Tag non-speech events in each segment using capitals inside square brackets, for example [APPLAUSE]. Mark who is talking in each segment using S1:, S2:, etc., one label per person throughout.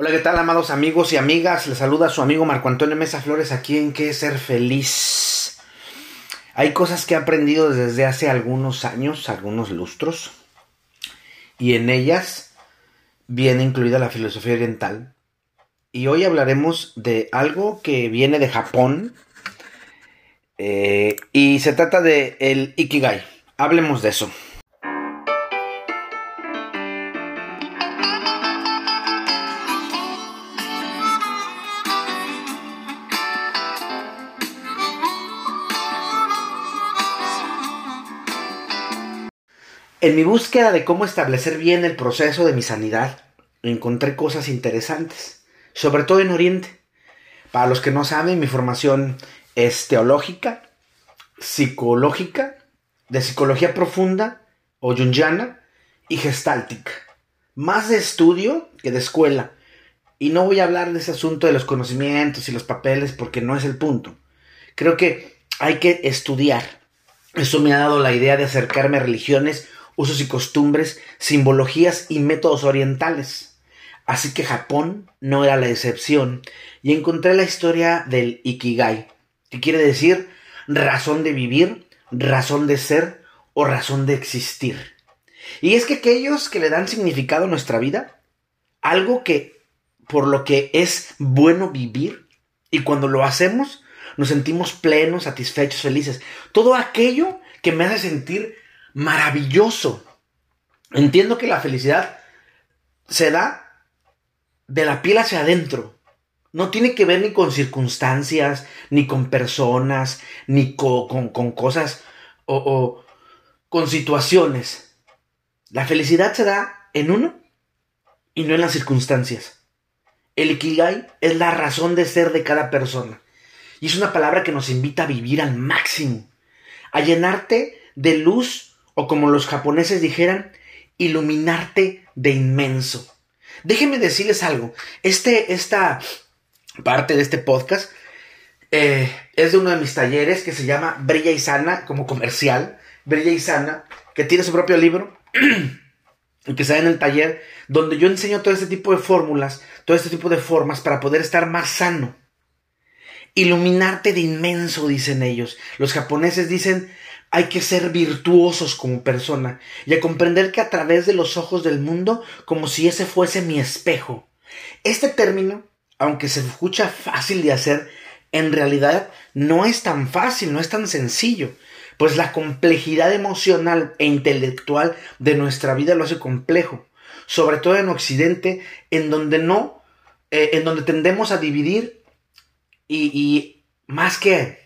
S1: Hola, ¿qué tal, amados amigos y amigas? Les saluda su amigo Marco Antonio Mesa Flores aquí en Qué Ser Feliz. Hay cosas que he aprendido desde hace algunos años, algunos lustros, y en ellas viene incluida la filosofía oriental. Y hoy hablaremos de algo que viene de Japón eh, y se trata de el Ikigai. Hablemos de eso. En mi búsqueda de cómo establecer bien el proceso de mi sanidad, encontré cosas interesantes, sobre todo en Oriente. Para los que no saben, mi formación es teológica, psicológica, de psicología profunda o jungiana y gestáltica. Más de estudio que de escuela. Y no voy a hablar de ese asunto de los conocimientos y los papeles porque no es el punto. Creo que hay que estudiar. Eso me ha dado la idea de acercarme a religiones usos y costumbres, simbologías y métodos orientales. Así que Japón no era la excepción y encontré la historia del Ikigai, que quiere decir razón de vivir, razón de ser o razón de existir. Y es que aquellos que le dan significado a nuestra vida, algo que por lo que es bueno vivir, y cuando lo hacemos nos sentimos plenos, satisfechos, felices. Todo aquello que me hace sentir maravilloso. Entiendo que la felicidad se da de la piel hacia adentro. No tiene que ver ni con circunstancias, ni con personas, ni con, cosas o, o con situaciones. La felicidad se da en uno y no en las circunstancias. El Ikigai es la razón de ser de cada persona. Y es una palabra que nos invita a vivir al máximo, a llenarte de luz o como los japoneses dijeran, iluminarte de inmenso. Déjenme decirles algo. Este, esta parte de este podcast eh, es de uno de mis talleres que se llama Brilla y Sana, como comercial. Brilla y Sana, que tiene su propio libro. y [CLEARS THROAT] que está en el taller, donde yo enseño todo este tipo de fórmulas, todo este tipo de formas para poder estar más sano. Iluminarte de inmenso, dicen ellos. Los japoneses dicen hay que ser virtuosos como persona y a comprender que a través de los ojos del mundo como si ese fuese mi espejo. Este término, aunque se escucha fácil de hacer, en realidad no es tan fácil, no es tan sencillo, pues la complejidad emocional e intelectual de nuestra vida lo hace complejo, sobre todo en Occidente, en donde no, eh, en donde tendemos a dividir y, más que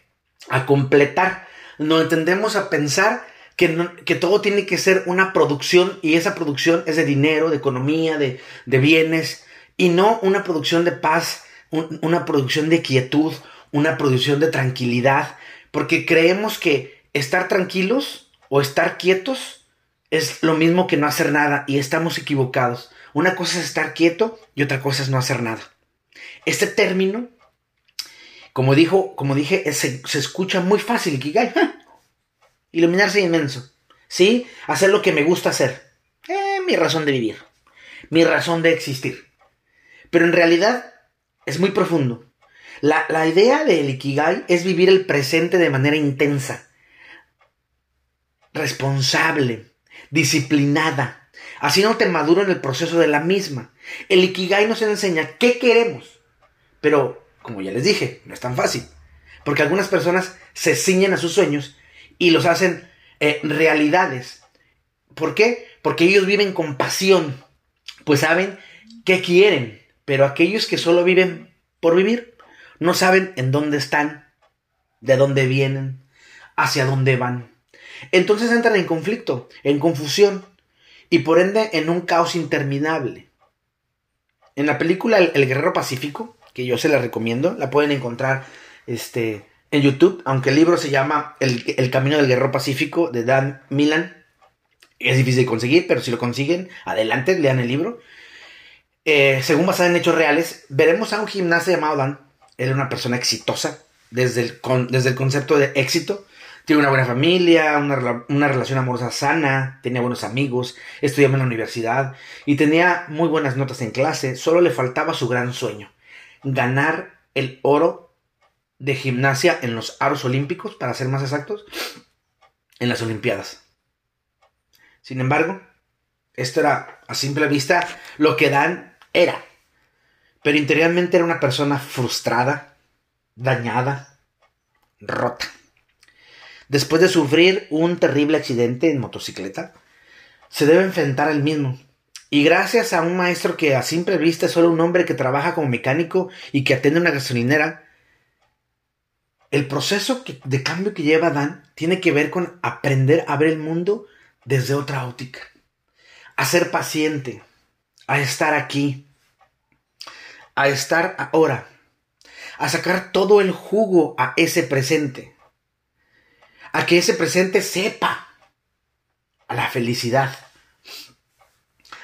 S1: a completar, no entendemos a pensar que, que, todo tiene que ser una producción y esa producción es de dinero, de economía, de, bienes y no una producción de paz, una producción de quietud, una producción de tranquilidad, porque creemos que estar tranquilos o estar quietos es lo mismo que no hacer nada y estamos equivocados. Una cosa es estar quieto y otra cosa es no hacer nada. Este término como, dijo, como dije, se, escucha muy fácil, Ikigai. Iluminarse inmenso. ¿Sí? Hacer lo que me gusta hacer. Eh, mi razón de vivir. Mi razón de existir. Pero en realidad es muy profundo. La, la idea del Ikigai es vivir el presente de manera intensa, responsable, disciplinada, haciéndote maduro en el proceso de la misma. El Ikigai nos enseña qué queremos, pero como ya les dije, no es tan fácil. Porque algunas personas se ciñen a sus sueños y los hacen eh, realidades. ¿Por qué? Porque ellos viven con pasión. Pues saben qué quieren. Pero aquellos que solo viven por vivir, no saben en dónde están, de dónde vienen, hacia dónde van. Entonces entran en conflicto, en confusión y por ende en un caos interminable. En la película El Guerrero Pacífico, que yo se la recomiendo. La pueden encontrar este, en YouTube, aunque el libro se llama El, Camino del Guerrero Pacífico de Dan Milan. Es difícil de conseguir, pero si lo consiguen, adelante, lean el libro. Eh, según basado en hechos reales, veremos a un gimnasta llamado Dan. Él era una persona exitosa desde el, desde el concepto de éxito. Tiene una buena familia, una, una, relación amorosa sana, tenía buenos amigos, estudiaba en la universidad y tenía muy buenas notas en clase. Solo le faltaba su gran sueño, ganar el oro de gimnasia en los aros olímpicos, para ser más exactos, en las Olimpiadas. Sin embargo, esto era a simple vista lo que Dan era. Pero interiormente era una persona frustrada, dañada, rota. Después de sufrir un terrible accidente en motocicleta, se debe enfrentar al mismo. Y gracias a un maestro que a simple vista es solo un hombre que trabaja como mecánico y que atiende una gasolinera, el proceso de cambio que lleva Dan tiene que ver con aprender a ver el mundo desde otra óptica, a ser paciente, a estar aquí, a estar ahora, a sacar todo el jugo a ese presente a que ese presente sepa a la felicidad.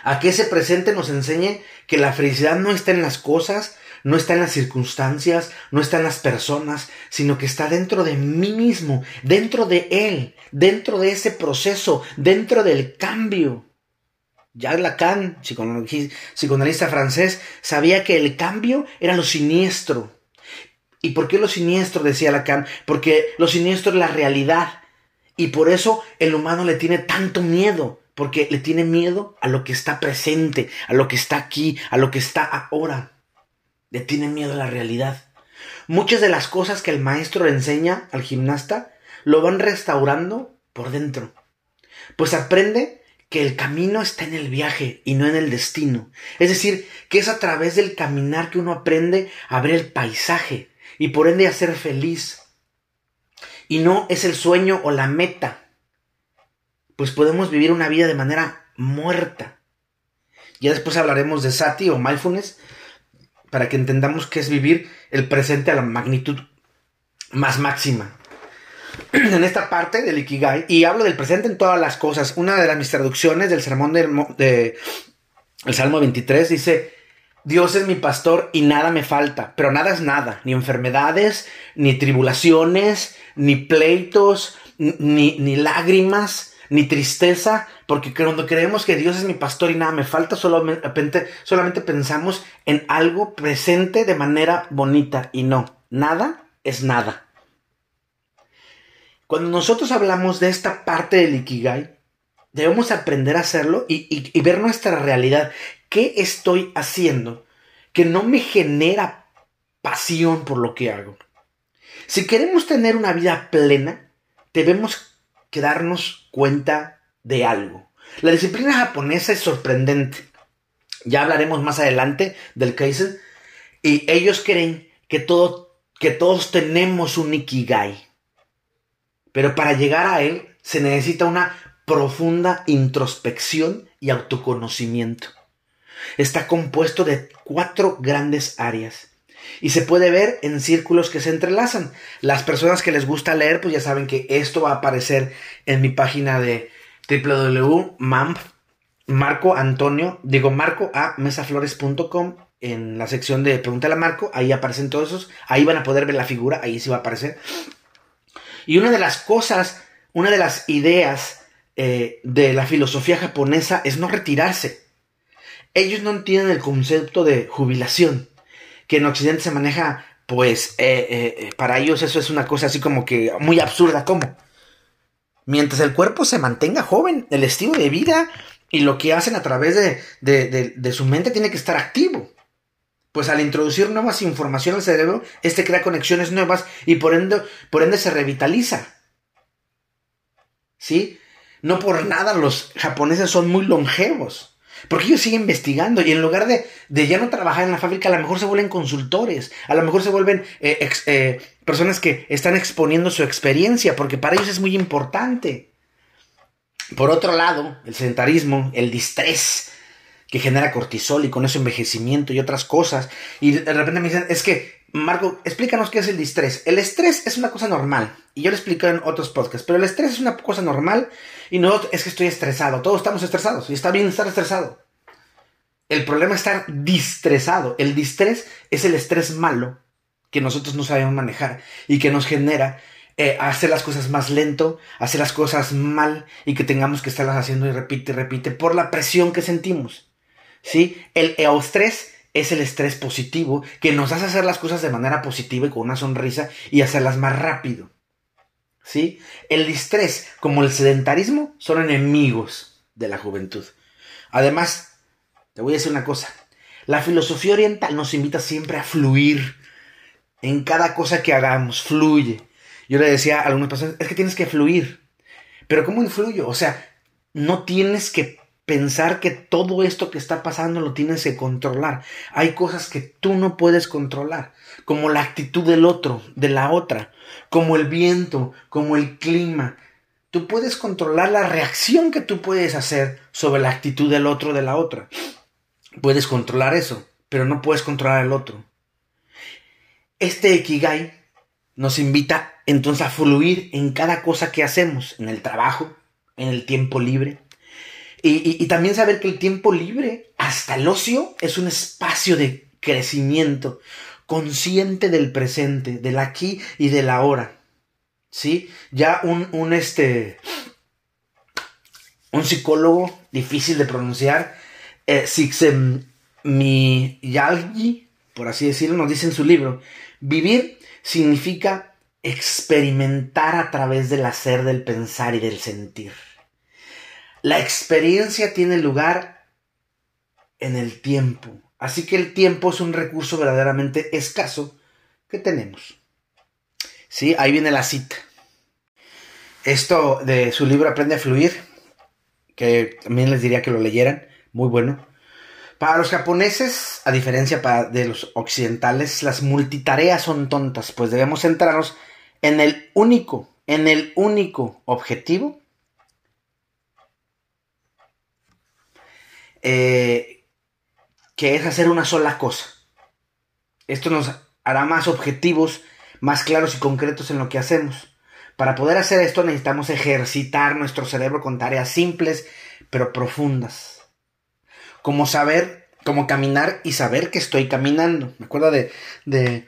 S1: A que ese presente nos enseñe que la felicidad no está en las cosas, no está en las circunstancias, no está en las personas, sino que está dentro de mí mismo, dentro de él, dentro de ese proceso, dentro del cambio. Jacques Lacan, psicoanalista francés, sabía que el cambio era lo siniestro, ¿Y por qué lo siniestro? decía Lacan. Porque lo siniestro es la realidad. Y por eso el humano le tiene tanto miedo. Porque le tiene miedo a lo que está presente, a lo que está aquí, a lo que está ahora. Le tiene miedo a la realidad. Muchas de las cosas que el maestro le enseña al gimnasta lo van restaurando por dentro. Pues aprende que el camino está en el viaje y no en el destino. Es decir, que es a través del caminar que uno aprende a ver el paisaje, y por ende a ser feliz. Y no es el sueño o la meta, pues podemos vivir una vida de manera muerta. Ya después hablaremos de sati o mindfulness para que entendamos qué es vivir el presente a la magnitud más máxima. [CLEARS THROAT] En esta parte del Ikigai, y hablo del presente en todas las cosas, una de las mis traducciones del sermón del de, el Salmo 23 dice, Dios es mi pastor y nada me falta, pero nada es nada, ni enfermedades, ni tribulaciones, ni pleitos, ni, ni lágrimas, ni tristeza, porque cuando creemos que Dios es mi pastor y nada me falta, solamente, solamente pensamos en algo presente de manera bonita y no, nada es nada. Cuando nosotros hablamos de esta parte del Ikigai, debemos aprender a hacerlo y, y ver nuestra realidad. ¿Qué estoy haciendo que no me genera pasión por lo que hago? Si queremos tener una vida plena, debemos que darnos cuenta de algo. La disciplina japonesa es sorprendente. Ya hablaremos más adelante del Kaizen. Y ellos creen que, todo, que todos tenemos un Ikigai. Pero para llegar a él se necesita una profunda introspección y autoconocimiento está compuesto de cuatro grandes áreas. Y se puede ver en círculos que se entrelazan. Las personas que les gusta leer, pues ya saben que esto va a aparecer en mi página de www.mamp, Marco Antonio, digo Marco a mesaflores.com en la sección de Pregúntale a Marco, ahí aparecen todos esos, ahí van a poder ver la figura, ahí sí va a aparecer. Y una de las cosas, una de las ideas eh, de la filosofía japonesa es no retirarse. Ellos no entienden el concepto de jubilación, que en Occidente se maneja, pues, eh, eh, eh, para ellos eso es una cosa así como que muy absurda, ¿cómo? Mientras el cuerpo se mantenga joven, el estilo de vida y lo que hacen a través de, su mente tiene que estar activo. Pues al introducir nuevas información al cerebro, este crea conexiones nuevas y por ende, por ende se revitaliza. ¿Sí? No por nada los japoneses son muy longevos. Porque ellos siguen investigando y en lugar de, ya no trabajar en la fábrica, a lo mejor se vuelven consultores, a lo mejor se vuelven eh, eh, personas que están exponiendo su experiencia, porque para ellos es muy importante. Por otro lado, el sedentarismo, el distrés que genera cortisol y con eso envejecimiento y otras cosas. Y de repente me dicen, es que, Marco, explícanos qué es el distrés. El estrés es una cosa normal. Y yo lo explico en otros podcasts, pero el estrés es una cosa normal y no es que estoy estresado. Todos estamos estresados y está bien estar estresado. El problema es estar distresado. El distrés es el estrés malo que nosotros no sabemos manejar y que nos genera eh, hacer las cosas más lento, hacer las cosas mal y que tengamos que estarlas haciendo y repite y repite por la presión que sentimos. ¿Sí? El eustrés es el estrés positivo que nos hace hacer las cosas de manera positiva y con una sonrisa y hacerlas más rápido. ¿Sí? El distrés, como el sedentarismo, son enemigos de la juventud. Además, te voy a decir una cosa. La filosofía oriental nos invita siempre a fluir. En cada cosa que hagamos, fluye. Yo le decía a algunas personas, es que tienes que fluir. Pero ¿cómo influyo? O sea, no tienes que pensar que todo esto que está pasando lo tienes que controlar. Hay cosas que tú no puedes controlar, como la actitud del otro, de la otra, como el viento, como el clima. Tú puedes controlar la reacción que tú puedes hacer sobre la actitud del otro, de la otra. Puedes controlar eso, pero no puedes controlar el otro. Este Ikigai nos invita entonces a fluir en cada cosa que hacemos, en el trabajo, en el tiempo libre. Y, también saber que el tiempo libre, hasta el ocio, es un espacio de crecimiento, consciente del presente, del aquí y del ahora. ¿Sí? Ya un, un este, un psicólogo difícil de pronunciar, eh, Miyagi, por así decirlo, nos dice en su libro, vivir significa experimentar a través del hacer, del pensar y del sentir. La experiencia tiene lugar en el tiempo, así que el tiempo es un recurso verdaderamente escaso que tenemos. Sí, ahí viene la cita. Esto de su libro Aprende a fluir, que también les diría que lo leyeran, muy bueno. Para los japoneses, a diferencia de los occidentales, las multitareas son tontas, pues debemos centrarnos en el único, en el único objetivo eh, que es hacer una sola cosa. Esto nos hará más objetivos, más claros y concretos en lo que hacemos. Para poder hacer esto necesitamos ejercitar nuestro cerebro con tareas simples pero profundas como saber, como caminar y saber que estoy caminando. Me acuerdo de, de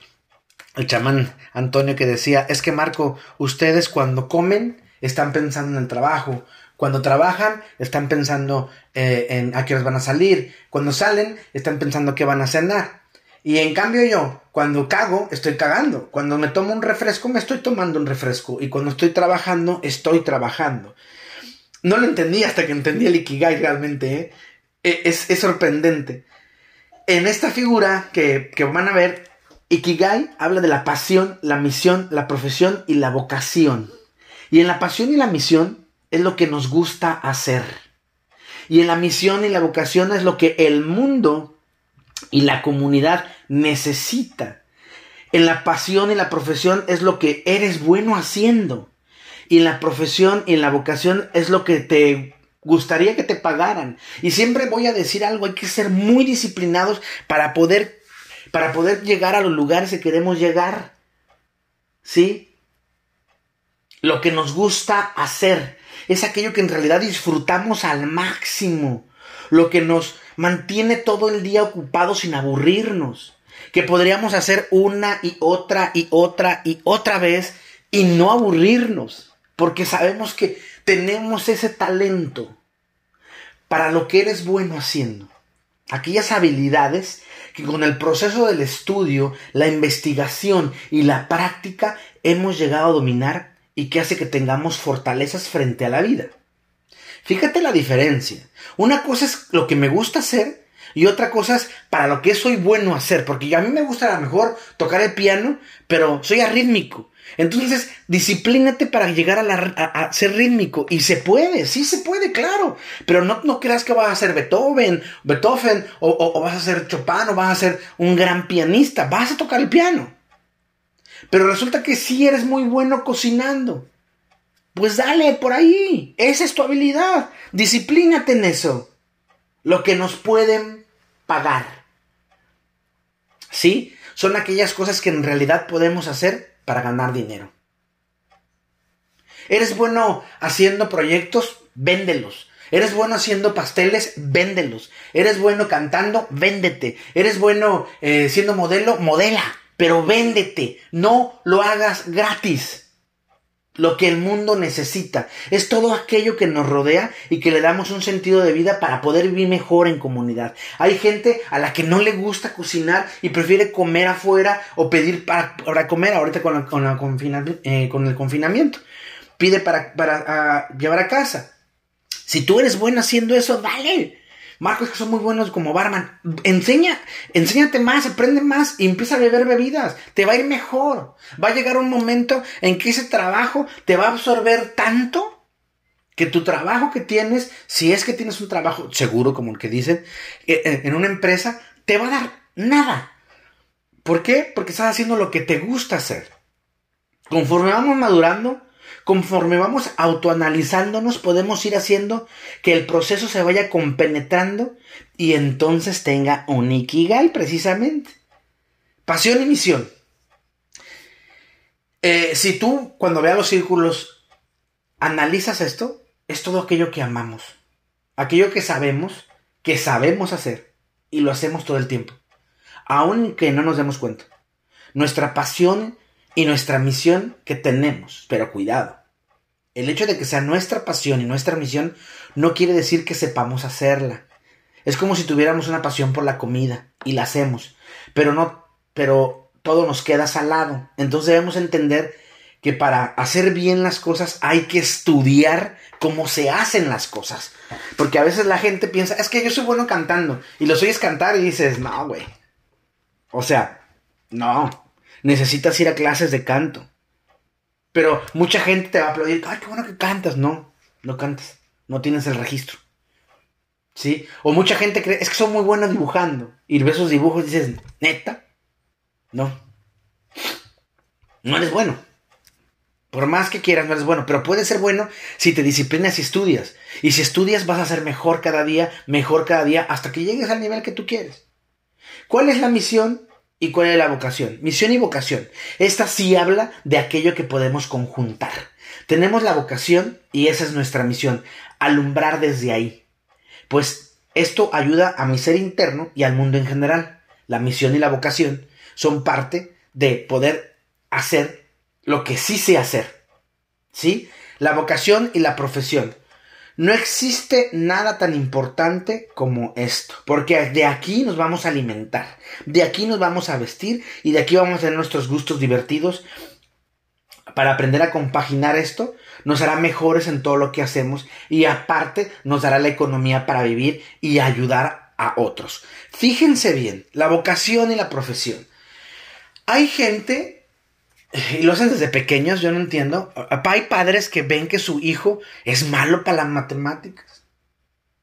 S1: el chamán Antonio que decía, es que Marco, ustedes cuando comen están pensando en el trabajo, cuando trabajan están pensando eh, en a qué horas van a salir, cuando salen están pensando qué van a cenar. Y en cambio yo, cuando cago, estoy cagando. Cuando me tomo un refresco, me estoy tomando un refresco. Y cuando estoy trabajando, estoy trabajando. No lo entendí hasta que entendí el Ikigai realmente, ¿eh? E, es, sorprendente. En esta figura que, que van a ver, Ikigai habla de la pasión, la misión, la profesión y la vocación. Y en la pasión y la misión es lo que nos gusta hacer. Y en la misión y la vocación es lo que el mundo y la comunidad necesita. En la pasión y la profesión es lo que eres bueno haciendo. Y en la profesión y en la vocación es lo que te gustaría que te pagaran. Y siempre voy a decir algo, hay que ser muy disciplinados para poder, para poder llegar a los lugares que queremos llegar. ¿Sí? Lo que nos gusta hacer es aquello que en realidad disfrutamos al máximo. Lo que nos mantiene todo el día ocupado sin aburrirnos. Que podríamos hacer una y otra y otra y otra vez y no aburrirnos. Porque sabemos que tenemos ese talento para lo que eres bueno haciendo. Aquellas habilidades que con el proceso del estudio, la investigación y la práctica hemos llegado a dominar y que hace que tengamos fortalezas frente a la vida. Fíjate la diferencia. Una cosa es lo que me gusta hacer y otra cosa es para lo que soy bueno hacer. Porque a mí me gusta a lo mejor tocar el piano, pero soy arrítmico. Entonces, disciplínate para llegar a, ser rítmico. Y se puede, sí se puede, claro. Pero no, no creas que vas a ser Beethoven, Beethoven, o, vas a ser Chopin, o vas a ser un gran pianista. Vas a tocar el piano. Pero resulta que sí eres muy bueno cocinando. Pues dale por ahí. Esa es tu habilidad. Disciplínate en eso. Lo que nos pueden pagar. ¿Sí? Son aquellas cosas que en realidad podemos hacer para ganar dinero. ¿Eres bueno haciendo proyectos? Véndelos. ¿Eres bueno haciendo pasteles? Véndelos. ¿Eres bueno cantando? Véndete. ¿Eres bueno eh, siendo modelo? Modela. Pero véndete. No lo hagas gratis. lo que el mundo necesita. Es todo aquello que nos rodea y que le damos un sentido de vida para poder vivir mejor en comunidad. Hay gente a la que no le gusta cocinar y prefiere comer afuera o pedir para, comer ahorita con, eh, con, el confinamiento. Pide para, ah, llevar a casa. Si tú eres bueno haciendo eso, dale. Marcos que son muy buenos como barman. Enseña, enséñate más, aprende más y empieza a beber bebidas. Te va a ir mejor. Va a llegar un momento en que ese trabajo te va a absorber tanto que tu trabajo que tienes, si es que tienes un trabajo seguro como el que dicen, eh, eh, en una empresa, te va a dar nada. ¿Por qué? Porque estás haciendo lo que te gusta hacer. Conforme vamos madurando, Conforme vamos autoanalizándonos, podemos ir haciendo que el proceso se vaya compenetrando y entonces tenga un precisamente. Pasión y misión. Eh, si tú, cuando veas los círculos, analizas esto, es todo aquello que amamos. Aquello que sabemos, que sabemos hacer. Y lo hacemos todo el tiempo. Aunque no nos demos cuenta. Nuestra pasión y nuestra misión que tenemos. Pero cuidado, el hecho de que sea nuestra pasión y nuestra misión no quiere decir que sepamos hacerla. Es como si tuviéramos una pasión por la comida y la hacemos, pero no, pero todo nos queda salado. Entonces debemos entender que para hacer bien las cosas hay que estudiar cómo se hacen las cosas. Porque a veces la gente piensa, es que yo soy bueno cantando. Y lo oyes cantar y dices, no, güey. O sea, no necesitas ir a clases de canto. Pero mucha gente te va a aplaudir, ay, qué bueno que cantas. No, no cantas, no tienes el registro. ¿Sí? O mucha gente cree, es que son muy buenos dibujando. Y ves esos dibujos y dices, neta, no. No eres bueno. Por más que quieras, no eres bueno. Pero puedes ser bueno si te disciplinas y estudias. Y si estudias, vas a ser mejor cada día, mejor cada día, hasta que llegues al nivel que tú quieres. ¿Cuál es la misión ¿Y cuál es la vocación? Misión y vocación. Esta sí habla de aquello que podemos conjuntar. Tenemos la vocación y esa es nuestra misión, alumbrar desde ahí. Pues esto ayuda a mi ser interno y al mundo en general. La misión y la vocación son parte de poder hacer lo que sí sé hacer. ¿Sí? La vocación y la profesión. No existe nada tan importante como esto, porque de aquí nos vamos a alimentar, de aquí nos vamos a vestir y de aquí vamos a tener nuestros gustos divertidos. Para aprender a compaginar esto, nos hará mejores en todo lo que hacemos y aparte nos dará la economía para vivir y ayudar a otros. Fíjense bien, la vocación y la profesión. Hay gente [LAUGHS] y lo hacen desde pequeños, yo no entiendo. Hay padres que ven que su hijo es malo para las matemáticas.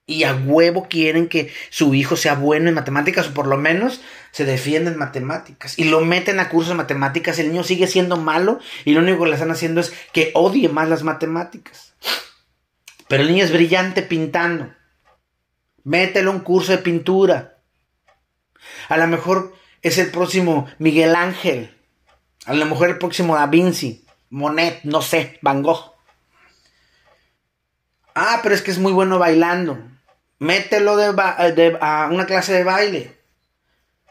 S1: Y a huevo quieren que su hijo sea bueno en matemáticas o por lo menos se defienda en matemáticas. Y lo meten a cursos de matemáticas. El niño sigue siendo malo y lo único que le están haciendo es que odie más las matemáticas. Pero el niño es brillante pintando. Mételo a un curso de pintura. A lo mejor es el próximo Miguel Ángel a lo mejor el próximo Da Vinci, Monet, no sé, Van Gogh. Ah, pero es que es muy bueno bailando. Mételo de, a una clase de baile.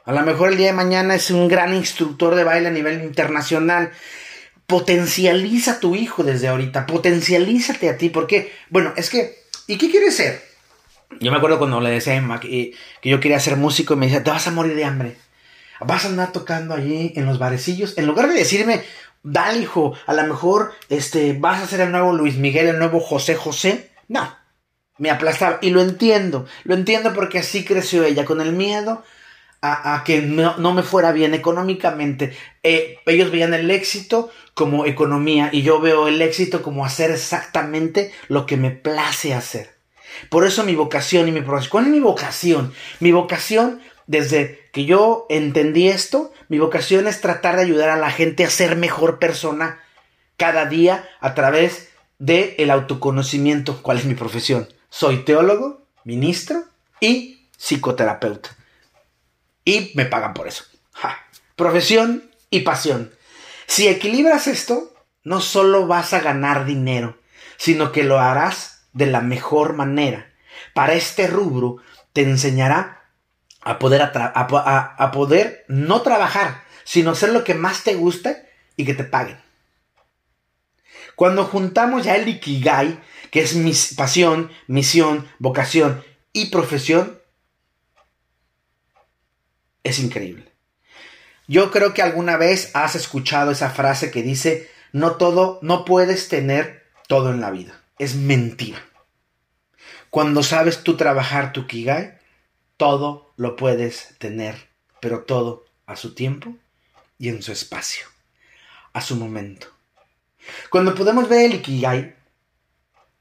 S1: A lo mejor el día de mañana es un gran instructor de baile a nivel internacional. Potencializa a tu hijo desde ahorita. Potencialízate a ti. Porque, bueno, es que, ¿y qué quieres ser? Yo me acuerdo cuando le decía a Emma que, que yo quería ser músico y me decía, te vas a morir de hambre vas a andar tocando allí en los barecillos, en lugar de decirme, dale hijo, a lo mejor este, vas a ser el nuevo Luis Miguel, el nuevo José José, no, me aplastaba. Y lo entiendo, lo entiendo porque así creció ella, con el miedo a, que no, me fuera bien económicamente. Eh, ellos veían el éxito como economía y yo veo el éxito como hacer exactamente lo que me place hacer. Por eso mi vocación y mi profesión. ¿Cuál es mi vocación? Mi vocación desde que yo entendí esto, mi vocación es tratar de ayudar a la gente a ser mejor persona cada día a través del el autoconocimiento. ¿Cuál es mi profesión? Soy teólogo, ministro y psicoterapeuta. Y me pagan por eso. Profesión y pasión. Si equilibras esto, no solo vas a ganar dinero, sino que lo harás de la mejor manera. Para este rubro te enseñará a poder, a, poder no trabajar, sino hacer lo que más te gusta y que te paguen. Cuando juntamos ya el Ikigai, que es mi pasión, misión, vocación y profesión, es increíble. Yo creo que alguna vez has escuchado esa frase que dice, no todo, no puedes tener todo en la vida. Es mentira. Cuando sabes tú trabajar tu Kigai, todo lo puedes tener, pero todo a su tiempo y en su espacio, a su momento. Cuando podemos ver el Ikigai,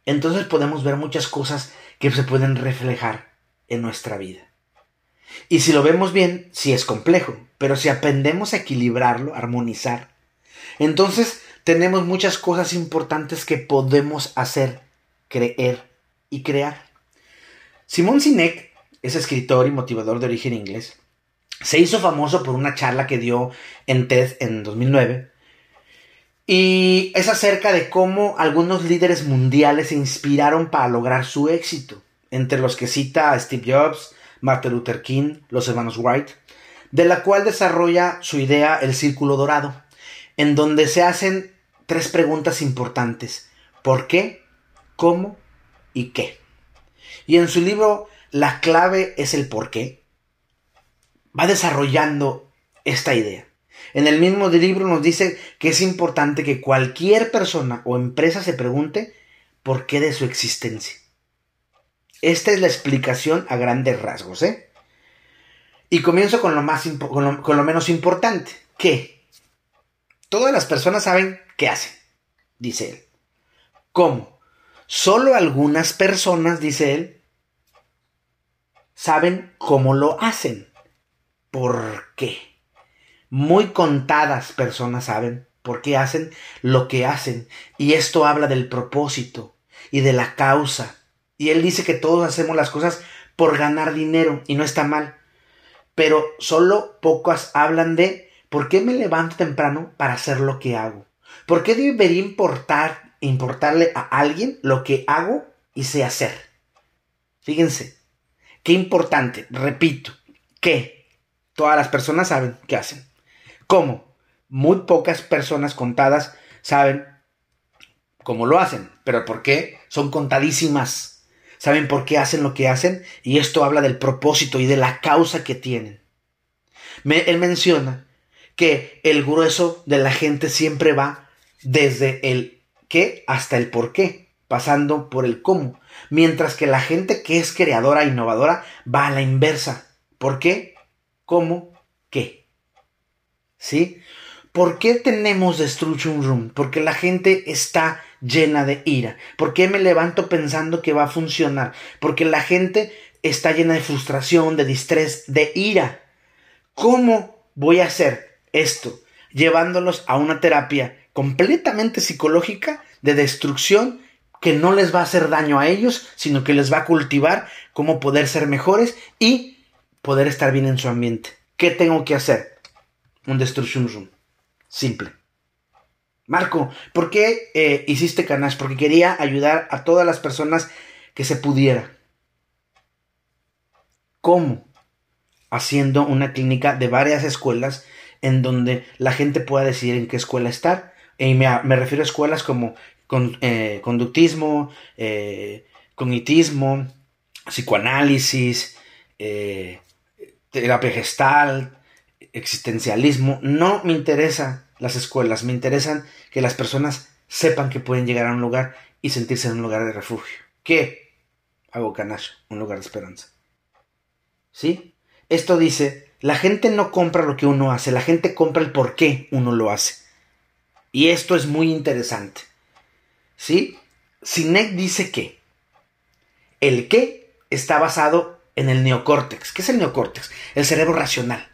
S1: entonces podemos ver muchas cosas que se pueden reflejar en nuestra vida. Y si lo vemos bien, sí es complejo, pero si aprendemos a equilibrarlo, armonizar, entonces tenemos muchas cosas importantes que podemos hacer, creer y crear. Simón Sinek es escritor y motivador de origen inglés. Se hizo famoso por una charla que dio en TED en 2009. Y es acerca de cómo algunos líderes mundiales se inspiraron para lograr su éxito, entre los que cita a Steve Jobs, Martin Luther King, los hermanos White, de la cual desarrolla su idea El Círculo Dorado, en donde se hacen tres preguntas importantes. ¿Por qué? ¿Cómo? ¿Y qué? Y en su libro La clave es el por qué, va desarrollando esta idea. En el mismo libro nos dice que es importante que cualquier persona o empresa se pregunte por qué de su existencia. Esta es la explicación a grandes rasgos, ¿eh? Y comienzo con lo, más con lo, menos importante, ¿Qué? todas las personas saben qué hacen, dice él. ¿Cómo? Solo algunas personas, dice él, saben cómo lo hacen. ¿Por qué? Muy contadas personas saben por qué hacen lo que hacen. Y esto habla del propósito y de la causa y él dice que todos hacemos las cosas por ganar dinero y no está mal. Pero solo pocas hablan de ¿por qué me levanto temprano para hacer lo que hago? ¿Por qué debería importar, importarle a alguien lo que hago y sé hacer? Fíjense, qué importante, repito, que todas las personas saben qué hacen. ¿Cómo? Muy pocas personas contadas saben cómo lo hacen. ¿Pero por qué? Son contadísimas saben por qué hacen lo que hacen y esto habla del propósito y de la causa que tienen. él menciona que el grueso de la gente siempre va desde el qué hasta el por qué, pasando por el cómo, mientras que la gente que es creadora e innovadora va a la inversa. ¿Por qué? ¿Cómo? ¿Qué? ¿Sí? ¿Por qué tenemos Destruction Room? Porque la gente está llena de ira? ¿Por qué me levanto pensando que va a funcionar? Porque la gente está llena de frustración, de distrés, de ira. ¿Cómo voy a hacer esto? Llevándolos a una terapia completamente psicológica de destrucción que no les va a hacer daño a ellos, sino que les va a cultivar cómo poder ser mejores y poder estar bien en su ambiente. ¿Qué tengo que hacer? Un destruction room. Simple. Marco, ¿por qué eh, hiciste Canash? Porque quería ayudar a todas las personas que se pudiera. ¿Cómo? Haciendo una clínica de varias escuelas en donde la gente pueda decidir en qué escuela estar. Y me, refiero a escuelas como con, eh, conductismo, eh, cognitismo, psicoanálisis, terapia gestal, existencialismo. No me interesa las escuelas, me interesan que las personas sepan que pueden llegar a un lugar y sentirse en un lugar de refugio. ¿Qué? Hago canacho, un lugar de esperanza. ¿Sí? Esto dice, la gente no compra lo que uno hace, la gente compra el por qué uno lo hace. Y esto es muy interesante. ¿Sí? Sinek dice que el qué está basado en el neocórtex. ¿Qué es el neocórtex? El cerebro racional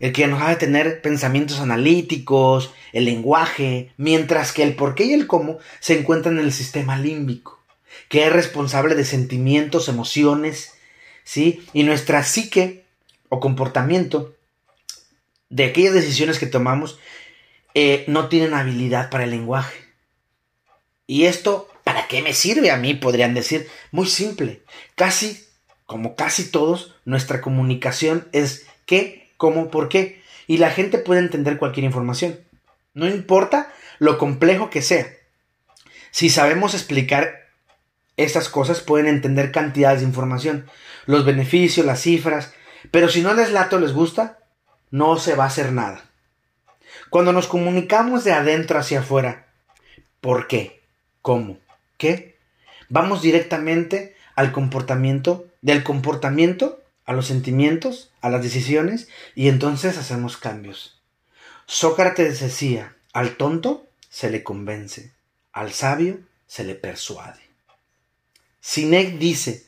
S1: el que nos hace tener pensamientos analíticos, el lenguaje, mientras que el por qué y el cómo se encuentran en el sistema límbico, que es responsable de sentimientos, emociones, ¿sí? Y nuestra psique o comportamiento de aquellas decisiones que tomamos eh, no tienen habilidad para el lenguaje. Y esto, ¿para qué me sirve a mí? Podrían decir, muy simple. Casi, como casi todos, nuestra comunicación es que cómo, por qué. Y la gente puede entender cualquier información. No importa lo complejo que sea. Si sabemos explicar estas cosas, pueden entender cantidades de información, los beneficios, las cifras, pero si no les lato les gusta, no se va a hacer nada. Cuando nos comunicamos de adentro hacia afuera, ¿por qué? ¿Cómo? ¿Qué? Vamos directamente al comportamiento, del comportamiento a los sentimientos, a las decisiones, y entonces hacemos cambios. Sócrates decía, al tonto se le convence, al sabio se le persuade. Sinek dice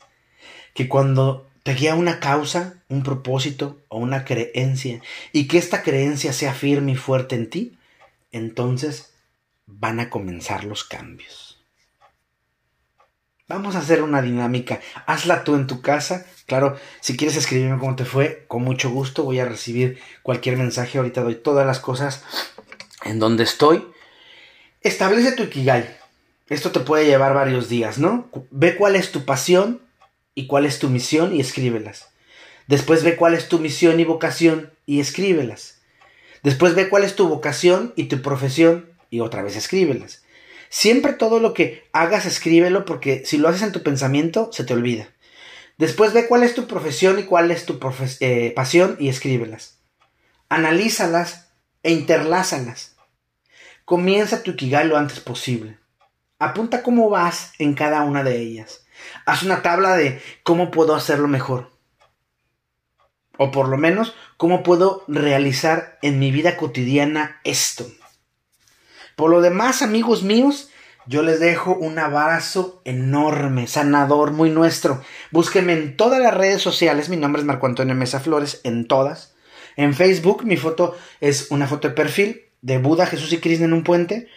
S1: que cuando te guía una causa, un propósito o una creencia, y que esta creencia sea firme y fuerte en ti, entonces van a comenzar los cambios. Vamos a hacer una dinámica. Hazla tú en tu casa. Claro, si quieres escribirme cómo te fue, con mucho gusto voy a recibir cualquier mensaje. Ahorita doy todas las cosas en donde estoy. Establece tu Ikigai. Esto te puede llevar varios días, ¿no? Ve cuál es tu pasión y cuál es tu misión y escríbelas. Después ve cuál es tu misión y vocación y escríbelas. Después ve cuál es tu vocación y tu profesión y otra vez escríbelas. Siempre todo lo que hagas escríbelo porque si lo haces en tu pensamiento se te olvida. Después ve cuál es tu profesión y cuál es tu eh, pasión y escríbelas. Analízalas e interlázalas. Comienza tu Ikigai lo antes posible. Apunta cómo vas en cada una de ellas. Haz una tabla de cómo puedo hacerlo mejor. O por lo menos, cómo puedo realizar en mi vida cotidiana esto. Por lo demás, amigos míos, yo les dejo un abrazo enorme, sanador, muy nuestro. Búsquenme en todas las redes sociales. Mi nombre es Marco Antonio Mesa Flores, en todas. En Facebook, mi foto es una foto de perfil de Buda, Jesús y Krishna en un puente.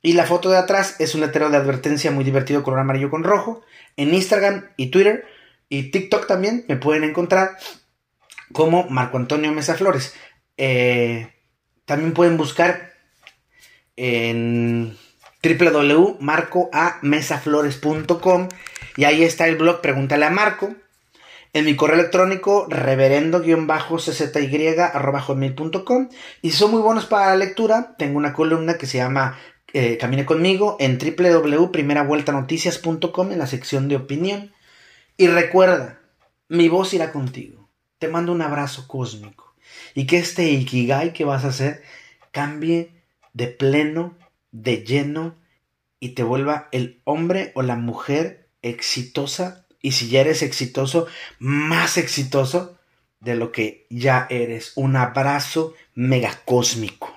S1: Y la foto de atrás es un letrero de advertencia muy divertido, color amarillo con rojo. En Instagram y Twitter y TikTok también me pueden encontrar como Marco Antonio Mesa Flores. Eh, también pueden buscar en www.marcoamesaflores.com y ahí está el blog Pregúntale a Marco. En mi correo electrónico reverendo-czy.com y son muy buenos para la lectura, tengo una columna que se llama eh, Camine conmigo en www.primeravueltanoticias.com en la sección de opinión. Y recuerda, mi voz irá contigo. Te mando un abrazo cósmico y que este Ikigai que vas a hacer cambie de pleno, de lleno, y te vuelva el hombre o la mujer exitosa, y si ya eres exitoso, más exitoso de lo que ya eres. Un abrazo megacósmico.